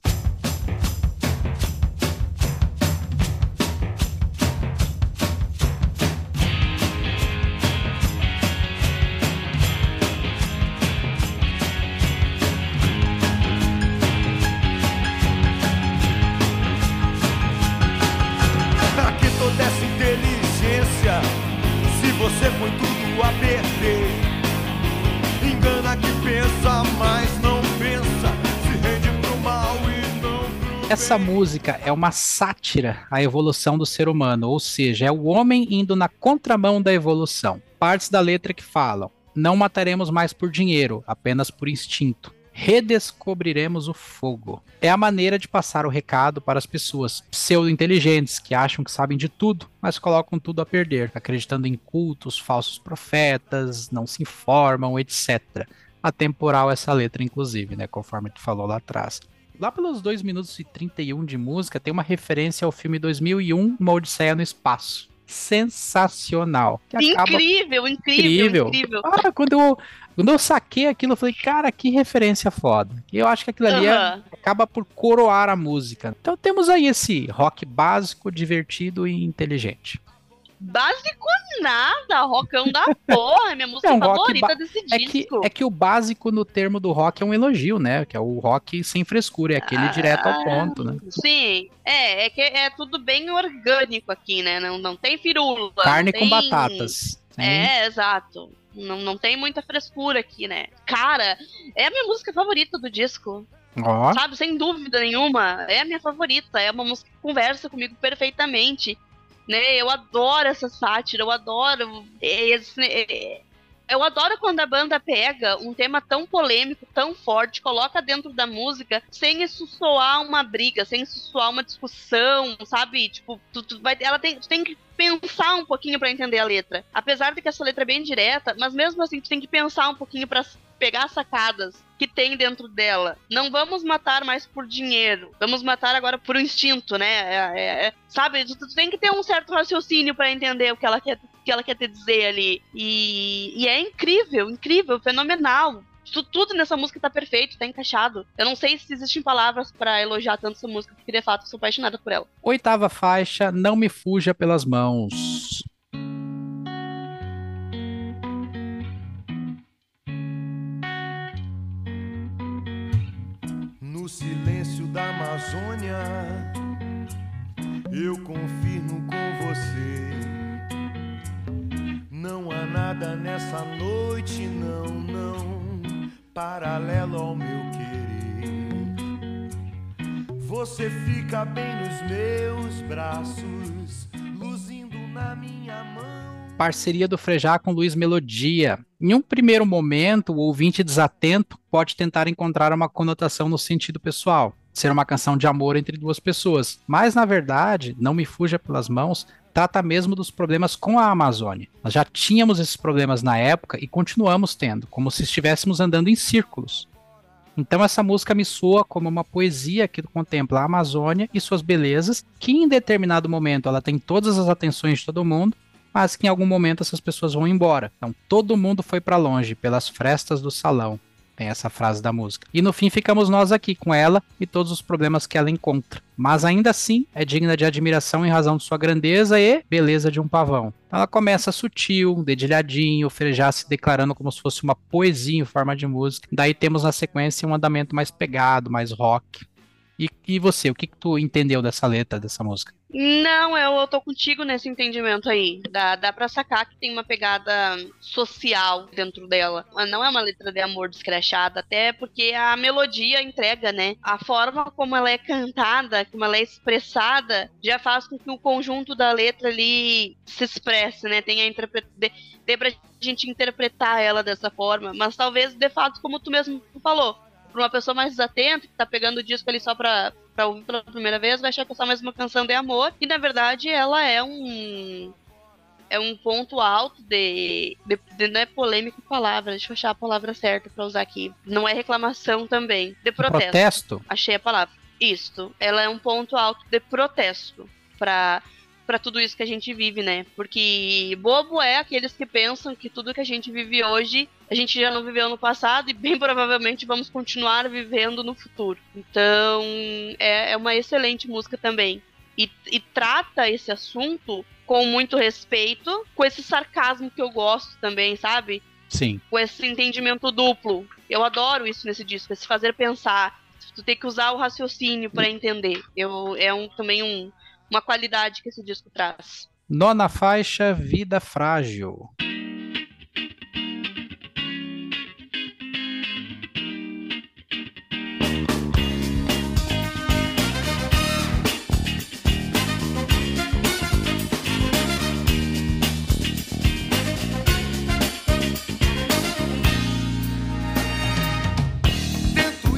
Essa música é uma sátira à evolução do ser humano, ou seja, é o homem indo na contramão da evolução. Partes da letra que falam: não mataremos mais por dinheiro, apenas por instinto. Redescobriremos o fogo. É a maneira de passar o recado para as pessoas pseudo-inteligentes que acham que sabem de tudo, mas colocam tudo a perder, acreditando em cultos, falsos profetas, não se informam, etc. Atemporal essa letra, inclusive, né? Conforme tu falou lá atrás. Lá pelos 2 minutos e 31 de música, tem uma referência ao filme 2001, Uma Odisseia no Espaço. Sensacional. Acaba Incrível, incrível, Incrível. incrível. Ah, quando eu, quando eu saquei aquilo, eu falei, cara, que referência foda. E eu acho que aquilo ali é- Aham. acaba por coroar a música. Então temos aí esse rock básico, divertido e inteligente. Básico nada, rockão da <laughs> porra, é minha música É favorita desse É que, disco. é que o básico no termo do rock é um elogio, né? Que é o rock sem frescura, é aquele direto ao ponto, né? Sim, é, é que é tudo bem orgânico aqui, né? Não, não tem firula. Carne não com tem- batatas. Sim. É, exato. Não, não tem muita frescura aqui, né? Cara, é a minha música favorita do disco. Ó, Sabe, sem dúvida nenhuma. É a minha favorita. É uma música que conversa comigo perfeitamente. Né? Eu adoro essa sátira, eu adoro esse, eu adoro quando a banda pega um tema tão polêmico, tão forte, coloca dentro da música, sem isso soar uma briga, sem isso soar uma discussão, sabe? Tipo, tu, tu vai, ela tem, tu tem que pensar um pouquinho para entender a letra. Apesar de que essa letra é bem direta, mas mesmo assim tu tem que pensar um pouquinho para pegar sacadas que tem dentro dela. Não vamos matar mais por dinheiro. Vamos matar agora por instinto, né? É, é, é, sabe? Tu, tu, tem que ter um certo raciocínio para entender o que ela quer, que ela quer te dizer ali. E, e é incrível, incrível, fenomenal. Tudo nessa música tá perfeito, tá encaixado. Eu não sei se existem palavras para elogiar tanto essa música, porque de fato eu sou apaixonada por ela. Oitava faixa, Não Me Fuja Pelas Mãos. Da Amazônia, eu confirmo com você. Não há nada nessa noite, não, não paralelo ao meu querer. Você fica bem nos meus braços, luzindo na minha mão. Parceria do Frejá com Luiz Melodia. Em um primeiro momento, o ouvinte desatento pode tentar encontrar uma conotação no sentido pessoal, ser uma canção de amor entre duas pessoas. Mas, na verdade, Não Me Fuja Pelas Mãos trata mesmo dos problemas com a Amazônia. Nós já tínhamos esses problemas na época e continuamos tendo, como se estivéssemos andando em círculos. Então essa música me soa como uma poesia que contempla a Amazônia e suas belezas, que em determinado momento ela tem todas as atenções de todo mundo, mas que em algum momento essas pessoas vão embora. Então todo mundo foi para longe pelas frestas do salão. Tem essa frase da música. E no fim ficamos nós aqui com ela e todos os problemas que ela encontra. Mas ainda assim é digna de admiração em razão de sua grandeza e beleza de um pavão. Ela começa sutil, dedilhadinho, já se declarando como se fosse uma poesia em forma de música. Daí temos na sequência um andamento mais pegado, mais rock. E, e você, o que, que tu entendeu dessa letra, dessa música? Não, eu, eu tô contigo nesse entendimento aí. Dá, dá pra sacar que tem uma pegada social dentro dela. Não é uma letra de amor descrachada, até porque a melodia entrega, né? A forma como ela é cantada, como ela é expressada, já faz com que o conjunto da letra ali se expresse, né? Tenha interpre... de, dê pra gente interpretar ela dessa forma. Mas talvez, de fato, como tu mesmo falou, pra uma pessoa mais desatenta, que tá pegando o disco ali só pra, pra ouvir pela primeira vez, vai achar que é só mais uma canção de amor. E na verdade ela é um. É um ponto alto de, de, de Não é polêmica palavra, deixa eu achar a palavra certa pra usar aqui. Não é reclamação também. De protesto. Protesto? Achei a palavra. Isto. Ela é um ponto alto de protesto. Pra para tudo isso que a gente vive, né? Porque bobo é aqueles que pensam que tudo que a gente vive hoje a gente já não viveu no passado e bem <laughs> provavelmente vamos continuar vivendo no futuro. Então é, é uma excelente música também. E, e trata esse assunto com muito respeito, com esse sarcasmo que eu gosto também, sabe? Sim. Com esse entendimento duplo. Eu adoro isso nesse disco, esse fazer pensar. Tu tem que usar o raciocínio para entender. Eu, é um, também um, uma qualidade que esse disco traz. Nona faixa, Vida Frágil. Tento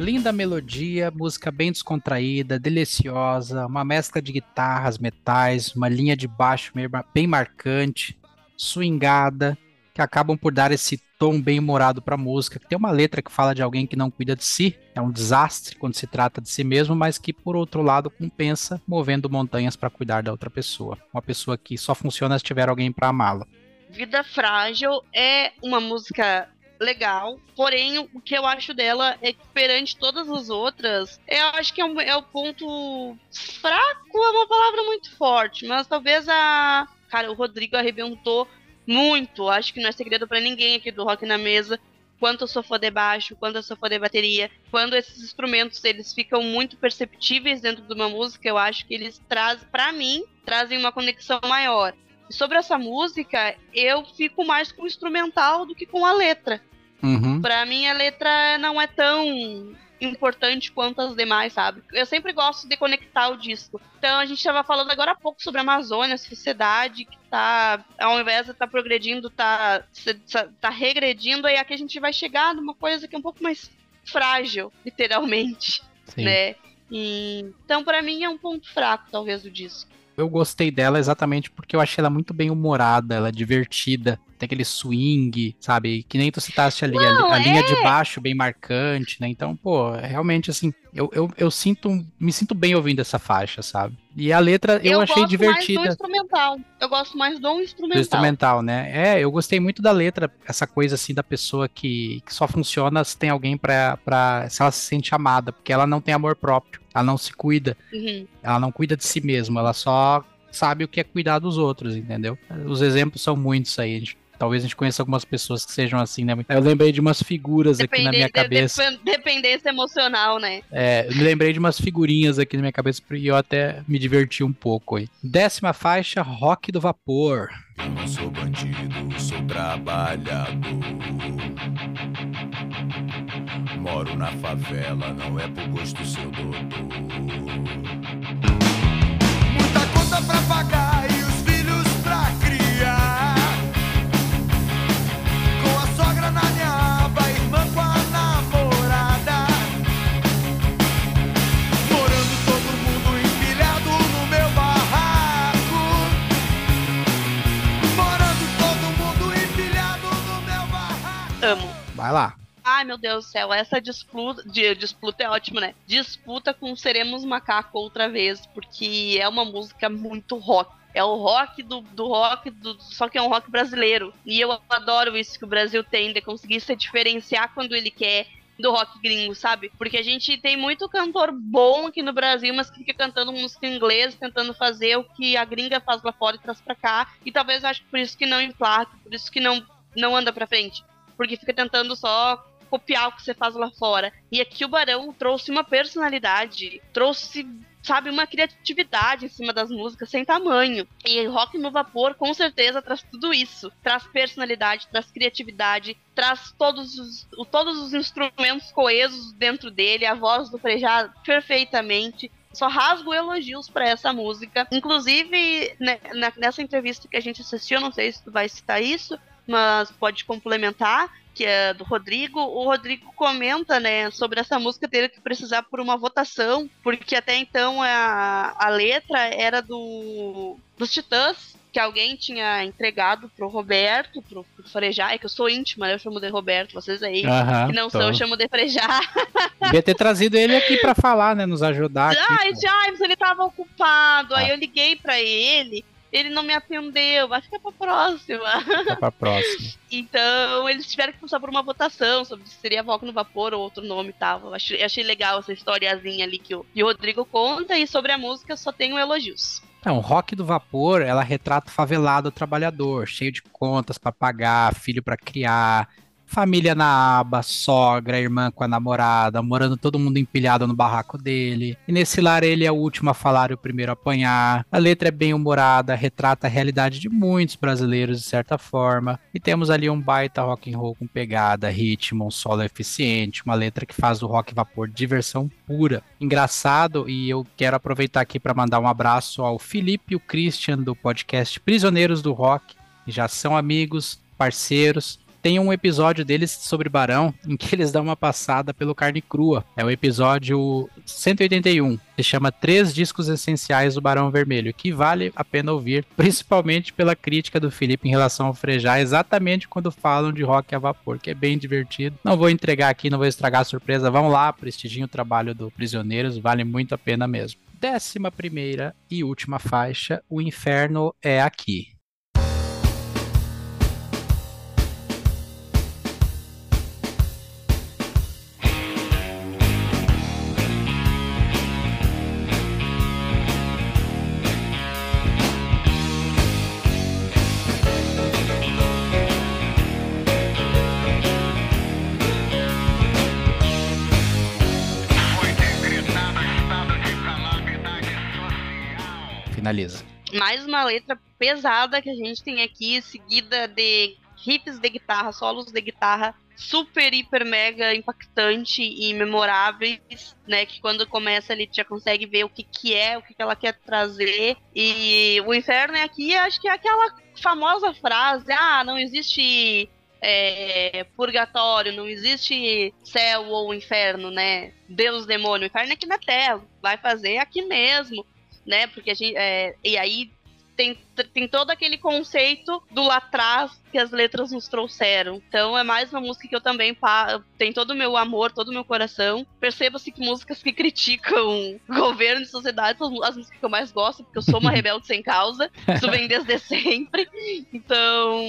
Linda melodia, música bem descontraída, deliciosa, uma mescla de guitarras, metais, uma linha de baixo bem marcante, swingada, que acabam por dar esse tom bem humorado para a música. Tem uma letra que fala de alguém que não cuida de si, é um desastre quando se trata de si mesmo, mas que por outro lado compensa movendo montanhas para cuidar da outra pessoa. Uma pessoa que só funciona se tiver alguém para amá-la. Vida Frágil é uma música legal, porém o que eu acho dela é que perante todas as outras, eu acho que é, um- é o ponto fraco, é uma palavra muito forte, mas talvez a. Cara, o Rodrigo arrebentou muito, acho que não é segredo pra ninguém aqui do Rock na Mesa. Quanto eu sou fã de baixo, quanto eu sou fã de bateria, quando esses instrumentos eles ficam muito perceptíveis dentro de uma música, eu acho que eles trazem, pra mim, trazem uma conexão maior. Sobre essa música, eu fico mais com o instrumental do que com a letra. Uhum. Pra mim, a letra não é tão importante quanto as demais, sabe? Eu sempre gosto de conectar o disco. Então a gente estava falando agora há pouco sobre a Amazônia, a sociedade que tá, ao invés de estar tá progredindo, tá, tá regredindo, aí aqui a gente vai chegar numa coisa que é um pouco mais frágil, <laughs> literalmente, Sim. né? E, então, para mim, é um ponto fraco, talvez, do disco eu gostei dela exatamente porque eu achei ela muito bem humorada, ela é divertida, tem aquele swing, sabe? Que nem tu citaste ali, Não, a, a é... linha de baixo bem marcante, né? Então, pô, realmente assim, eu, eu, eu sinto, me sinto bem ouvindo essa faixa, sabe? E a letra eu, eu achei divertida. Mais do instrumental. Eu gosto mais do instrumental. Do instrumental, né? É, eu gostei muito da letra, essa coisa assim da pessoa que, que só funciona se tem alguém pra, pra. se ela se sente amada, porque ela não tem amor próprio, ela não se cuida, uhum. ela não cuida de si mesma, ela só sabe o que é cuidar dos outros, entendeu? Os exemplos são muitos aí, a gente Talvez a gente conheça algumas pessoas que sejam assim, né? Eu lembrei de umas figuras aqui na minha cabeça. dependência emocional, né? É, eu me lembrei de umas figurinhas aqui na minha cabeça e eu até me diverti um pouco aí. Décima faixa, Rock do Vapor. Eu não sou bandido, sou trabalhador. Moro na favela, não é por gosto seu doutor. Muita conta pra pagar Vai lá. Ai, meu Deus do céu, essa disputa, disputa é ótimo, né? Disputa com Seremos Macaco outra vez, porque é uma música muito rock. É o rock do, do rock, do, só que é um rock brasileiro. E eu adoro isso que o Brasil tem, de conseguir se diferenciar quando ele quer do rock gringo, sabe? Porque a gente tem muito cantor bom aqui no Brasil, mas que fica cantando música em inglês, tentando fazer o que a gringa faz lá fora e traz pra cá. E talvez acho que por isso que não emplaca, por isso que não, não anda pra frente porque fica tentando só copiar o que você faz lá fora. E aqui o Barão trouxe uma personalidade, trouxe, sabe, uma criatividade em cima das músicas sem tamanho. E Rock no Vapor, com certeza, traz tudo isso. Traz personalidade, traz criatividade, traz todos os, todos os instrumentos coesos dentro dele, a voz do Frejá perfeitamente só rasgo elogios para essa música. Inclusive, né, nessa entrevista que a gente assistiu, não sei se tu vai citar isso, mas pode complementar, que é do Rodrigo. O Rodrigo comenta, né, sobre essa música ter que precisar por uma votação, porque até então a, a letra era do dos Titãs, que alguém tinha entregado pro Roberto, pro, pro é que eu sou íntima, né? Eu chamo de Roberto, vocês aí, que não tô. são, eu chamo de Frejá. <laughs> Devia ter trazido ele aqui para falar, né? Nos ajudar. Ai, James, ele tava ocupado. Ah. Aí eu liguei para ele ele não me atendeu, vai ficar pra próxima. Fica pra próxima. <laughs> então, eles tiveram que passar por uma votação sobre se seria Voco no Vapor ou outro nome e tal. Eu achei, achei legal essa historiazinha ali que o, que o Rodrigo conta, e sobre a música só tenho elogios. Então, Rock do Vapor, ela retrata o favelado trabalhador, cheio de contas para pagar, filho para criar, família na aba, sogra, irmã com a namorada, morando todo mundo empilhado no barraco dele. E nesse lar ele é o último a falar e o primeiro a apanhar. A letra é bem humorada, retrata a realidade de muitos brasileiros de certa forma. E temos ali um baita rock and roll com pegada, ritmo, um solo eficiente, uma letra que faz o rock vapor diversão pura. Engraçado e eu quero aproveitar aqui para mandar um abraço ao Felipe e o Christian do podcast Prisioneiros do Rock, que já são amigos, parceiros tem um episódio deles sobre Barão em que eles dão uma passada pelo carne crua. É o episódio 181, que chama Três Discos Essenciais do Barão Vermelho, que vale a pena ouvir, <laughs> principalmente pela crítica do Felipe em relação ao Frejá, exatamente quando falam de rock a vapor, que é bem divertido. Não vou entregar aqui, não vou estragar a surpresa. Vão lá, prestigiam o trabalho do Prisioneiros, vale muito a pena mesmo. Décima primeira e última faixa, O Inferno é Aqui. Mais uma letra pesada que a gente tem aqui, seguida de riffs de guitarra, solos de guitarra super, hiper, mega impactante e memoráveis, né? Que quando começa ali já consegue ver o que, que é, o que, que ela quer trazer. E o inferno é aqui, acho que é aquela famosa frase: ah, não existe é, purgatório, não existe céu ou inferno, né? Deus, demônio, inferno é aqui na Terra, vai fazer aqui mesmo, né? Porque a gente, é, e aí tem, tem todo aquele conceito do lá atrás que as letras nos trouxeram. Então é mais uma música que eu também tem todo o meu amor, todo o meu coração. Perceba-se que músicas que criticam <laughs> governo e sociedade são as músicas que eu mais gosto, porque eu sou uma <laughs> rebelde sem causa. Isso vem desde <laughs> sempre. Então,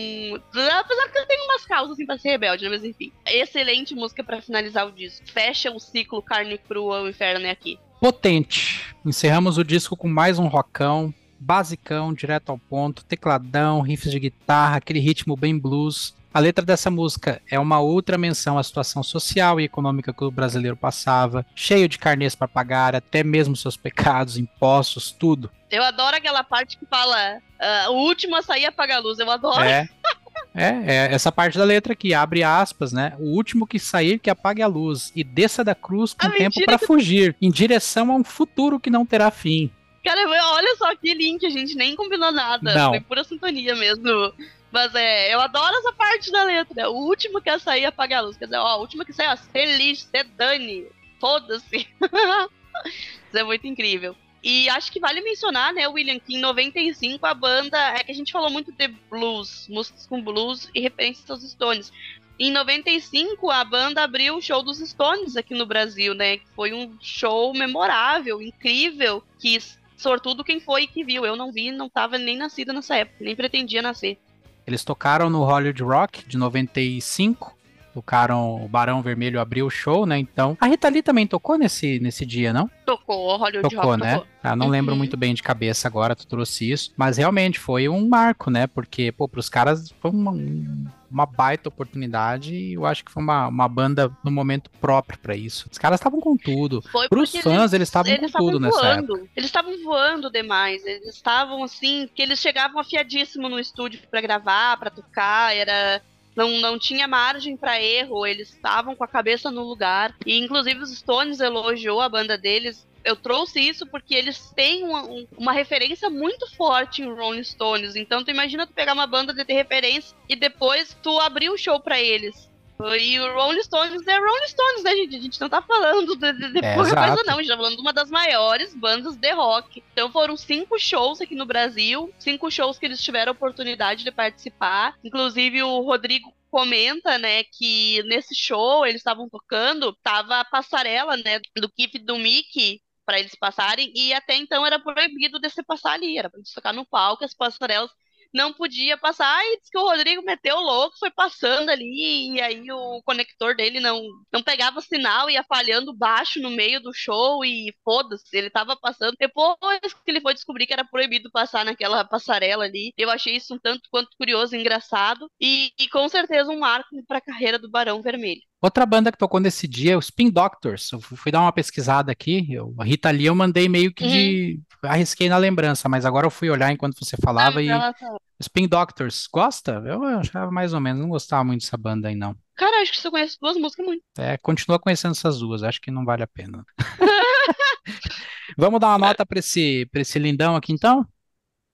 apesar que eu tenho umas causas assim, pra ser rebelde, né? Mas enfim. Excelente música para finalizar o disco. Fecha o ciclo carne crua, o inferno é aqui. Potente. Encerramos o disco com mais um rockão basicão, direto ao ponto, tecladão, riffs de guitarra, aquele ritmo bem blues. A letra dessa música é uma outra menção à situação social e econômica que o brasileiro passava, cheio de carnês para pagar, até mesmo seus pecados, impostos, tudo. Eu adoro aquela parte que fala uh, o último a sair apaga a luz, eu adoro. É. É, é, essa parte da letra que abre aspas, né? O último que sair que apague a luz e desça da cruz com a tempo para que... fugir, em direção a um futuro que não terá fim. Cara, olha só que link, a gente nem combinou nada. Não. Foi pura sintonia mesmo. Mas é, eu adoro essa parte da letra. O último que sair apagar a luz. Quer dizer, ó, o último que sair, ó, ser lixo, ser dane. Foda-se. <laughs> Isso é muito incrível. E acho que vale mencionar, né, William, que em 95 a banda. É que a gente falou muito de blues, músicas com blues e referências aos Stones. Em 95, a banda abriu o show dos Stones aqui no Brasil, né? Que foi um show memorável, incrível, que sortudo quem foi que viu. Eu não vi, não tava nem nascida nessa época, nem pretendia nascer. Eles tocaram no Hollywood Rock de 95. Tocaram o Barão Vermelho abriu o show, né? Então. A Rita Lee também tocou nesse, nesse dia, não? Tocou, Hollywood tocou, Rock né? Tocou. Ah, não uhum. lembro muito bem de cabeça agora, tu trouxe isso. Mas realmente foi um marco, né? Porque, pô, pros caras foi uma, uma baita oportunidade e eu acho que foi uma, uma banda no momento próprio para isso. Os caras estavam com tudo. Foi Pros fãs, eles estavam com tudo voando. nessa época. Eles estavam voando demais. Eles estavam assim, que eles chegavam afiadíssimo no estúdio para gravar, para tocar, era não, não tinha margem para erro, eles estavam com a cabeça no lugar. E inclusive os Stones elogiou a banda deles. Eu trouxe isso porque eles têm uma, uma referência muito forte em Rolling Stones. Então tu imagina tu pegar uma banda de ter referência e depois tu abrir o show para eles. E o Rolling Stones é Rolling Stones, né, gente? A gente não tá falando de, de, de é, pouca exato. coisa, não. A gente tá falando de uma das maiores bandas de rock. Então foram cinco shows aqui no Brasil, cinco shows que eles tiveram a oportunidade de participar. Inclusive o Rodrigo comenta, né, que nesse show eles estavam tocando, tava a passarela, né, do e do Mickey para eles passarem e até então era proibido de se passar ali, era para eles tocar no palco, as passarelas não podia passar. E disse que o Rodrigo meteu louco, foi passando ali, e aí o conector dele não, não pegava sinal, ia falhando baixo no meio do show, e foda-se, ele tava passando. Depois que ele foi descobrir que era proibido passar naquela passarela ali, eu achei isso um tanto quanto curioso engraçado, e, e com certeza um marco para a carreira do Barão Vermelho. Outra banda que tocou nesse dia é o Spin Doctors. Eu fui dar uma pesquisada aqui. Eu, a Rita Lee eu mandei meio que de. Uhum. Arrisquei na lembrança, mas agora eu fui olhar enquanto você falava ah, e. Tá. Spin Doctors, gosta? Eu achava mais ou menos, não gostava muito dessa banda aí, não. Cara, acho que você conhece duas músicas muito. É, continua conhecendo essas duas, acho que não vale a pena. <laughs> Vamos dar uma nota para esse, pra esse lindão aqui então?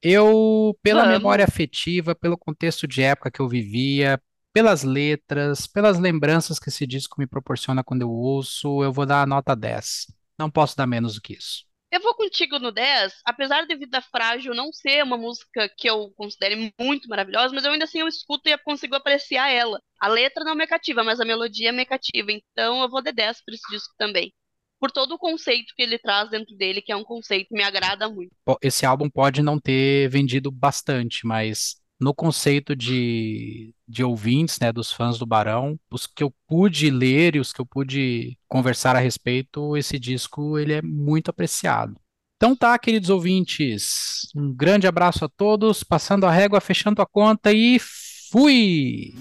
Eu, pela Vamos. memória afetiva, pelo contexto de época que eu vivia, pelas letras, pelas lembranças que esse disco me proporciona quando eu ouço, eu vou dar a nota 10. Não posso dar menos do que isso. Eu vou contigo no 10, apesar de Vida Frágil não ser uma música que eu considere muito maravilhosa, mas eu ainda assim eu escuto e consigo apreciar ela. A letra não me cativa, mas a melodia me cativa, então eu vou de 10 para esse disco também. Por todo o conceito que ele traz dentro dele, que é um conceito que me agrada muito. Esse álbum pode não ter vendido bastante, mas no conceito de, de ouvintes, né, dos fãs do Barão, os que eu pude ler e os que eu pude conversar a respeito, esse disco ele é muito apreciado. Então tá, queridos ouvintes, um grande abraço a todos, passando a régua, fechando a conta e fui!